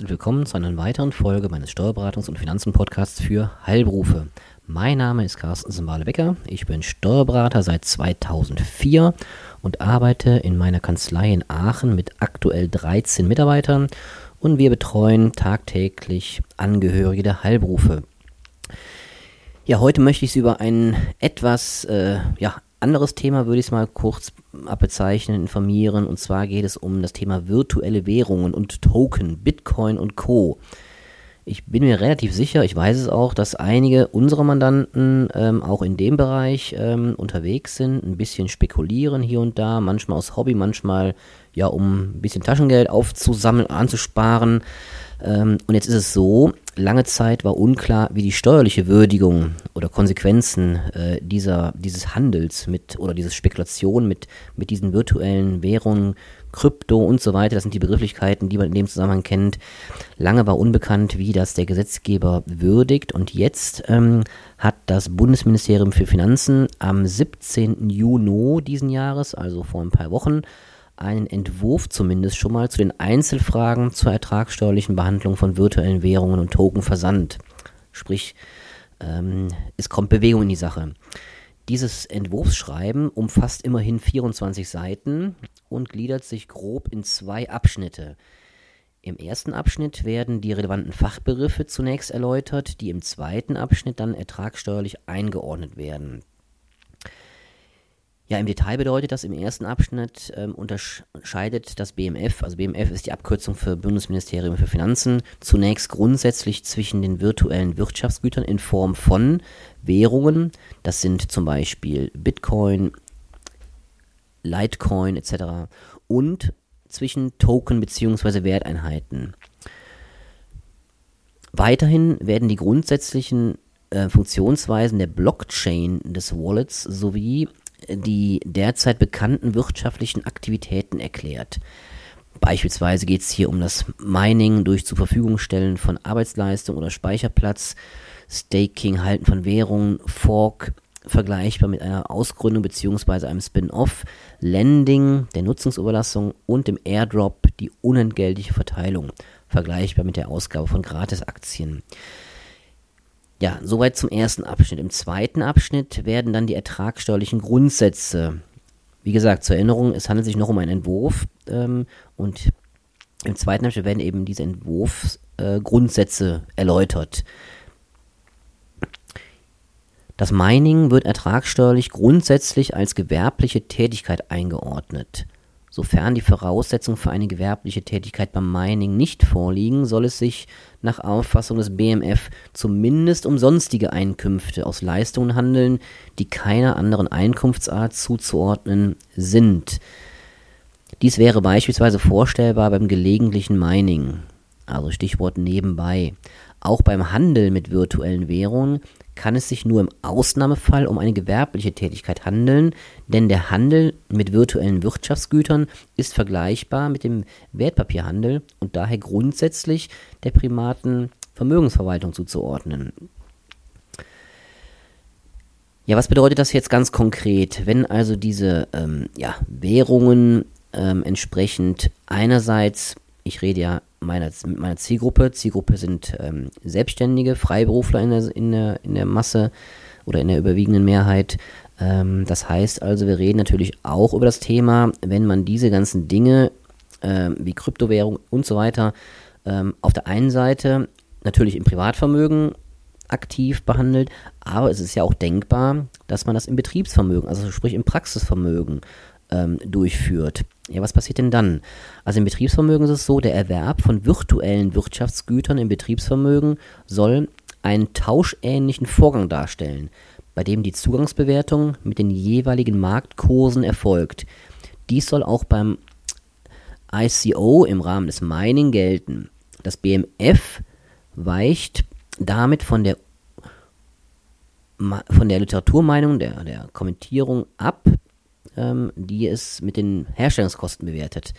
Und willkommen zu einer weiteren Folge meines Steuerberatungs- und Finanzen-Podcasts für Heilberufe. Mein Name ist Carsten Simbale-Becker. Ich bin Steuerberater seit 2004 und arbeite in meiner Kanzlei in Aachen mit aktuell 13 Mitarbeitern und wir betreuen tagtäglich Angehörige der Heilberufe. Ja, heute möchte ich über ein etwas äh, ja, anderes Thema, würde ich es mal kurz abbezeichnen, informieren. Und zwar geht es um das Thema virtuelle Währungen und Token, Bitcoin und Co. Ich bin mir relativ sicher, ich weiß es auch, dass einige unserer Mandanten ähm, auch in dem Bereich ähm, unterwegs sind, ein bisschen spekulieren hier und da, manchmal aus Hobby, manchmal ja, um ein bisschen Taschengeld aufzusammeln, anzusparen. Ähm, und jetzt ist es so, lange Zeit war unklar, wie die steuerliche Würdigung oder Konsequenzen äh, dieser, dieses Handels mit oder diese Spekulation mit, mit diesen virtuellen Währungen, Krypto und so weiter, das sind die Begrifflichkeiten, die man in dem Zusammenhang kennt. Lange war unbekannt, wie das der Gesetzgeber würdigt und jetzt ähm, hat das Bundesministerium für Finanzen am 17. Juni diesen Jahres, also vor ein paar Wochen, einen Entwurf zumindest schon mal zu den Einzelfragen zur ertragssteuerlichen Behandlung von virtuellen Währungen und Token versandt. Sprich, ähm, es kommt Bewegung in die Sache. Dieses Entwurfsschreiben umfasst immerhin 24 Seiten und gliedert sich grob in zwei Abschnitte. Im ersten Abschnitt werden die relevanten Fachbegriffe zunächst erläutert, die im zweiten Abschnitt dann ertragssteuerlich eingeordnet werden. Ja, im Detail bedeutet das im ersten Abschnitt ähm, unterscheidet das BMF, also BMF ist die Abkürzung für Bundesministerium für Finanzen, zunächst grundsätzlich zwischen den virtuellen Wirtschaftsgütern in Form von Währungen, das sind zum Beispiel Bitcoin, Litecoin etc. und zwischen Token bzw. Werteinheiten. Weiterhin werden die grundsätzlichen äh, Funktionsweisen der Blockchain des Wallets sowie die derzeit bekannten wirtschaftlichen Aktivitäten erklärt. Beispielsweise geht es hier um das Mining durch zur von Arbeitsleistung oder Speicherplatz, Staking, Halten von Währungen, Fork, vergleichbar mit einer Ausgründung bzw. einem Spin-off, Lending, der Nutzungsüberlassung und dem Airdrop, die unentgeltliche Verteilung, vergleichbar mit der Ausgabe von Gratisaktien. Ja, soweit zum ersten Abschnitt. Im zweiten Abschnitt werden dann die ertragssteuerlichen Grundsätze. Wie gesagt, zur Erinnerung, es handelt sich noch um einen Entwurf ähm, und im zweiten Abschnitt werden eben diese Entwurfsgrundsätze äh, erläutert. Das Mining wird ertragssteuerlich grundsätzlich als gewerbliche Tätigkeit eingeordnet. Sofern die Voraussetzungen für eine gewerbliche Tätigkeit beim Mining nicht vorliegen, soll es sich nach Auffassung des BMF zumindest um sonstige Einkünfte aus Leistungen handeln, die keiner anderen Einkunftsart zuzuordnen sind. Dies wäre beispielsweise vorstellbar beim gelegentlichen Mining, also Stichwort nebenbei. Auch beim Handel mit virtuellen Währungen kann es sich nur im Ausnahmefall um eine gewerbliche Tätigkeit handeln, denn der Handel mit virtuellen Wirtschaftsgütern ist vergleichbar mit dem Wertpapierhandel und daher grundsätzlich der privaten Vermögensverwaltung zuzuordnen. Ja, was bedeutet das jetzt ganz konkret? Wenn also diese ähm, ja, Währungen ähm, entsprechend einerseits, ich rede ja meiner, mit meiner Zielgruppe. Zielgruppe sind ähm, Selbstständige, Freiberufler in der, in, der, in der Masse oder in der überwiegenden Mehrheit. Ähm, das heißt also, wir reden natürlich auch über das Thema, wenn man diese ganzen Dinge äh, wie Kryptowährung und so weiter ähm, auf der einen Seite natürlich im Privatvermögen aktiv behandelt, aber es ist ja auch denkbar, dass man das im Betriebsvermögen, also sprich im Praxisvermögen ähm, durchführt. Ja, was passiert denn dann? Also im Betriebsvermögen ist es so, der Erwerb von virtuellen Wirtschaftsgütern im Betriebsvermögen soll einen tauschähnlichen Vorgang darstellen, bei dem die Zugangsbewertung mit den jeweiligen Marktkursen erfolgt. Dies soll auch beim ICO im Rahmen des Mining gelten. Das BMF weicht damit von der von der Literaturmeinung, der, der Kommentierung ab, ähm, die es mit den Herstellungskosten bewertet.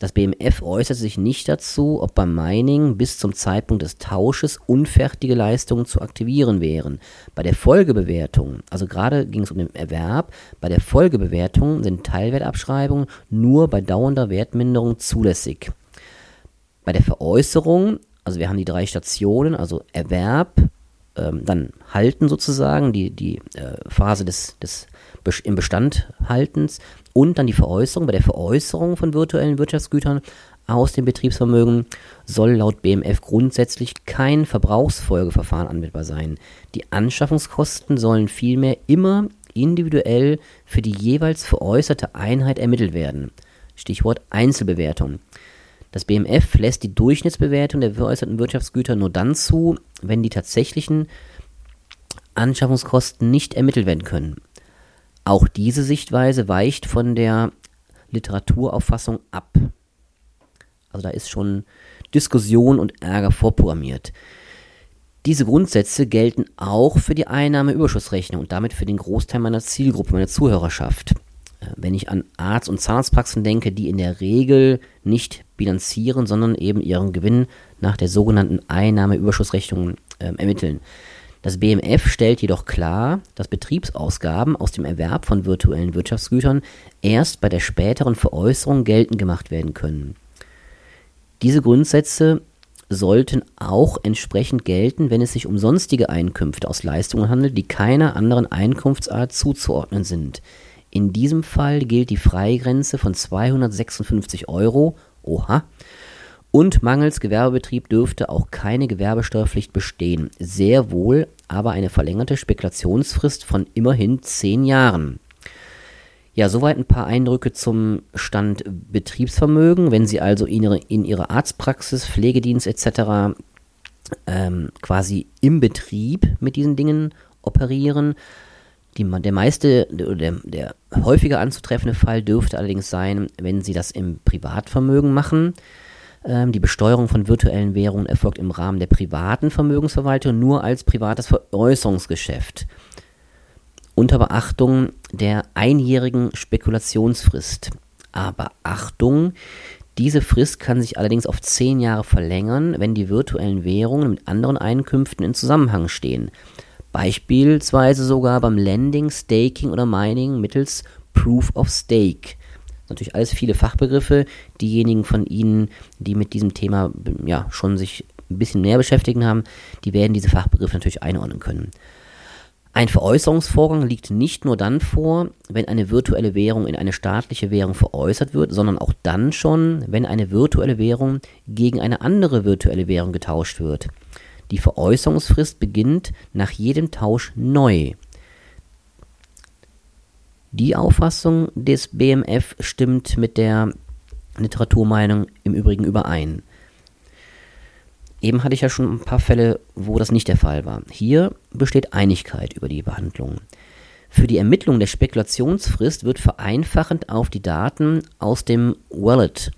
Das BMF äußert sich nicht dazu, ob beim Mining bis zum Zeitpunkt des Tausches unfertige Leistungen zu aktivieren wären. Bei der Folgebewertung, also gerade ging es um den Erwerb, bei der Folgebewertung sind Teilwertabschreibungen nur bei dauernder Wertminderung zulässig. bei der Veräußerung, also wir haben die drei Stationen, also Erwerb, ähm, dann Halten sozusagen, die, die äh, Phase des, des im Bestand haltens und dann die Veräußerung. Bei der Veräußerung von virtuellen Wirtschaftsgütern aus dem Betriebsvermögen soll laut BMF grundsätzlich kein Verbrauchsfolgeverfahren anwendbar sein. Die Anschaffungskosten sollen vielmehr immer individuell für die jeweils veräußerte Einheit ermittelt werden. Stichwort Einzelbewertung. Das BMF lässt die Durchschnittsbewertung der veräußerten Wirtschaftsgüter nur dann zu, wenn die tatsächlichen Anschaffungskosten nicht ermittelt werden können. Auch diese Sichtweise weicht von der Literaturauffassung ab. Also da ist schon Diskussion und Ärger vorprogrammiert. Diese Grundsätze gelten auch für die Einnahmeüberschussrechnung und damit für den Großteil meiner Zielgruppe, meiner Zuhörerschaft. Äh, wenn ich an Arzt- und Zahnarztpraxen denke, die in der Regel nicht bilanzieren, sondern eben ihren Gewinn nach der sogenannten Einnahmeüberschussrechnung äh, ermitteln. Das BMF stellt jedoch klar, dass Betriebsausgaben aus dem Erwerb von virtuellen Wirtschaftsgütern erst bei der späteren Veräußerung geltend gemacht werden können. Diese Grundsätze sollten auch entsprechend gelten, wenn es sich um sonstige Einkünfte aus Leistungen handelt, die keiner anderen Einkunftsart zuzuordnen sind. In diesem Fall gilt die Freigrenze von 256 Euro, oha, und mangels Gewerbebetrieb dürfte auch keine Gewerbesteuerpflicht bestehen, sehr wohl aber eine verlängerte Spekulationsfrist von immerhin 10 Jahren. Ja, soweit ein paar Eindrücke zum Stand Betriebsvermögen. Wenn Sie also in Ihre, in ihre Arztpraxis, Pflegedienst etc. Ähm, quasi im Betrieb mit diesen Dingen operieren, die, der meiste, der, der häufiger anzutreffende Fall dürfte allerdings sein, wenn Sie das im Privatvermögen machen. Ähm, die Besteuerung von virtuellen Währungen erfolgt im Rahmen der privaten Vermögensverwaltung nur als privates Veräußerungsgeschäft unter Beachtung der einjährigen Spekulationsfrist. Aber Achtung, diese Frist kann sich allerdings auf zehn Jahre verlängern, wenn die virtuellen Währungen mit anderen Einkünften in Zusammenhang stehen. Beispielsweise sogar beim Lending, Staking oder Mining mittels Proof of Stake. Natürlich alles viele Fachbegriffe. Diejenigen von Ihnen, die mit diesem Thema ja, schon sich ein bisschen mehr beschäftigen haben, die werden diese Fachbegriffe natürlich einordnen können. Ein Veräußerungsvorgang liegt nicht nur dann vor, wenn eine virtuelle Währung in eine staatliche Währung veräußert wird, sondern auch dann schon, wenn eine virtuelle Währung gegen eine andere virtuelle Währung getauscht wird. Die Veräußerungsfrist beginnt nach jedem Tausch neu. Die Auffassung des BMF stimmt mit der Literaturmeinung im Übrigen überein. Eben hatte ich ja schon ein paar Fälle, wo das nicht der Fall war. Hier besteht Einigkeit über die Behandlung. Für die Ermittlung der Spekulationsfrist wird vereinfachend auf die Daten aus dem Wallet,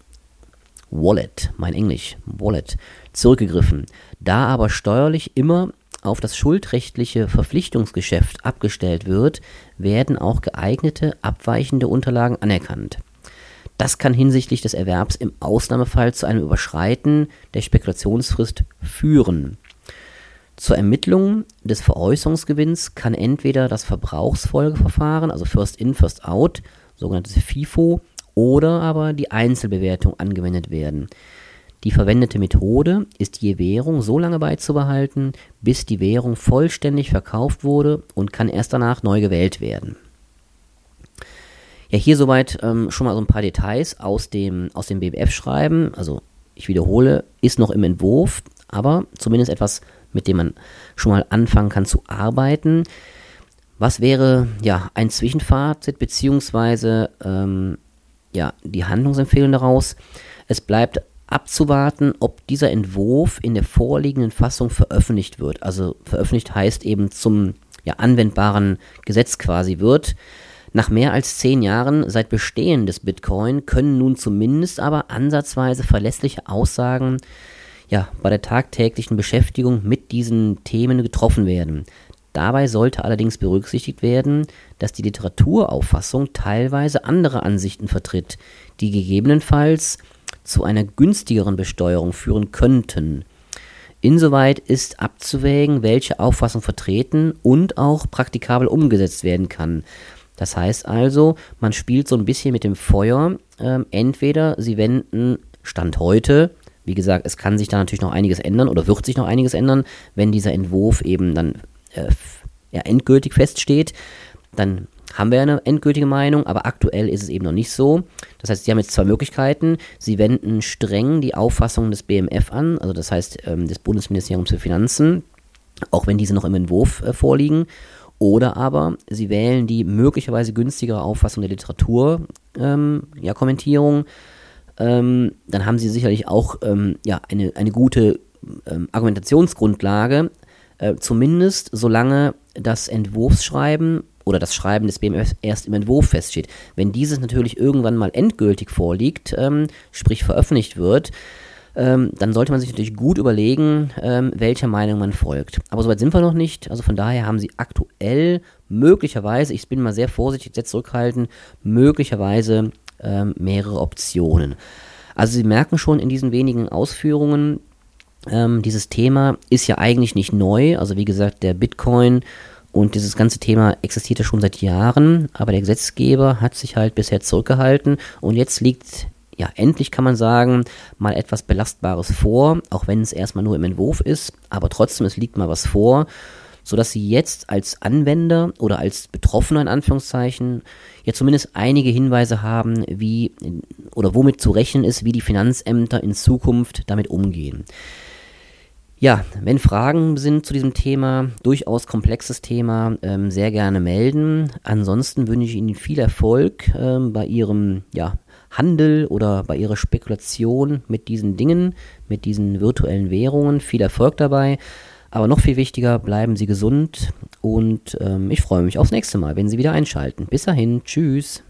Wallet, mein Englisch, Wallet, zurückgegriffen. Da aber steuerlich immer auf das schuldrechtliche Verpflichtungsgeschäft abgestellt wird, werden auch geeignete abweichende Unterlagen anerkannt. Das kann hinsichtlich des Erwerbs im Ausnahmefall zu einem Überschreiten der Spekulationsfrist führen. Zur Ermittlung des Veräußerungsgewinns kann entweder das Verbrauchsfolgeverfahren, also First In, First Out, sogenanntes FIFO, oder aber die Einzelbewertung angewendet werden. Die verwendete Methode ist je Währung so lange beizubehalten, bis die Währung vollständig verkauft wurde und kann erst danach neu gewählt werden. Ja, hier soweit ähm, schon mal so ein paar Details aus dem, aus dem BBF-Schreiben. Also ich wiederhole, ist noch im Entwurf, aber zumindest etwas, mit dem man schon mal anfangen kann zu arbeiten. Was wäre ja ein Zwischenfazit beziehungsweise ähm, ja die Handlungsempfehlung daraus? Es bleibt abzuwarten, ob dieser Entwurf in der vorliegenden Fassung veröffentlicht wird. Also veröffentlicht heißt eben zum ja, anwendbaren Gesetz quasi wird. Nach mehr als zehn Jahren seit Bestehen des Bitcoin können nun zumindest aber ansatzweise verlässliche Aussagen ja, bei der tagtäglichen Beschäftigung mit diesen Themen getroffen werden. Dabei sollte allerdings berücksichtigt werden, dass die Literaturauffassung teilweise andere Ansichten vertritt, die gegebenenfalls zu einer günstigeren Besteuerung führen könnten. Insoweit ist abzuwägen, welche Auffassung vertreten und auch praktikabel umgesetzt werden kann. Das heißt also, man spielt so ein bisschen mit dem Feuer. Ähm, entweder sie wenden Stand heute Wie gesagt, es kann sich da natürlich noch einiges ändern oder wird sich noch einiges ändern, wenn dieser Entwurf eben dann äh, ja, endgültig feststeht. Dann haben wir eine endgültige Meinung, aber aktuell ist es eben noch nicht so. Das heißt, Sie haben jetzt zwei Möglichkeiten. Sie wenden streng die Auffassung des BMF an, also das heißt ähm, des Bundesministeriums für Finanzen, auch wenn diese noch im Entwurf äh, vorliegen. Oder aber Sie wählen die möglicherweise günstigere Auffassung der Literaturkommentierung. Ähm, ja, ähm, dann haben Sie sicherlich auch ähm, ja, eine, eine gute ähm, Argumentationsgrundlage, äh, zumindest solange das Entwurfsschreiben oder das Schreiben des BMF erst im Entwurf feststeht. Wenn dieses natürlich irgendwann mal endgültig vorliegt, ähm, sprich veröffentlicht wird, ähm, dann sollte man sich natürlich gut überlegen, ähm, welcher Meinung man folgt. Aber soweit sind wir noch nicht. Also von daher haben sie aktuell möglicherweise, ich bin mal sehr vorsichtig, jetzt zurückhalten, möglicherweise ähm, mehrere Optionen. Also Sie merken schon in diesen wenigen Ausführungen, ähm, dieses Thema ist ja eigentlich nicht neu. Also wie gesagt, der Bitcoin und dieses ganze Thema existiert ja schon seit Jahren, aber der Gesetzgeber hat sich halt bisher zurückgehalten und jetzt liegt, ja, endlich kann man sagen, mal etwas Belastbares vor, auch wenn es erstmal nur im Entwurf ist, aber trotzdem, es liegt mal was vor, sodass Sie jetzt als Anwender oder als Betroffener in Anführungszeichen ja zumindest einige Hinweise haben, wie oder womit zu rechnen ist, wie die Finanzämter in Zukunft damit umgehen. Ja, wenn Fragen sind zu diesem Thema, durchaus komplexes Thema, ähm, sehr gerne melden. Ansonsten wünsche ich Ihnen viel Erfolg ähm, bei Ihrem ja, Handel oder bei Ihrer Spekulation mit diesen Dingen, mit diesen virtuellen Währungen. Viel Erfolg dabei. Aber noch viel wichtiger, bleiben Sie gesund und ähm, ich freue mich aufs nächste Mal, wenn Sie wieder einschalten. Bis dahin, tschüss.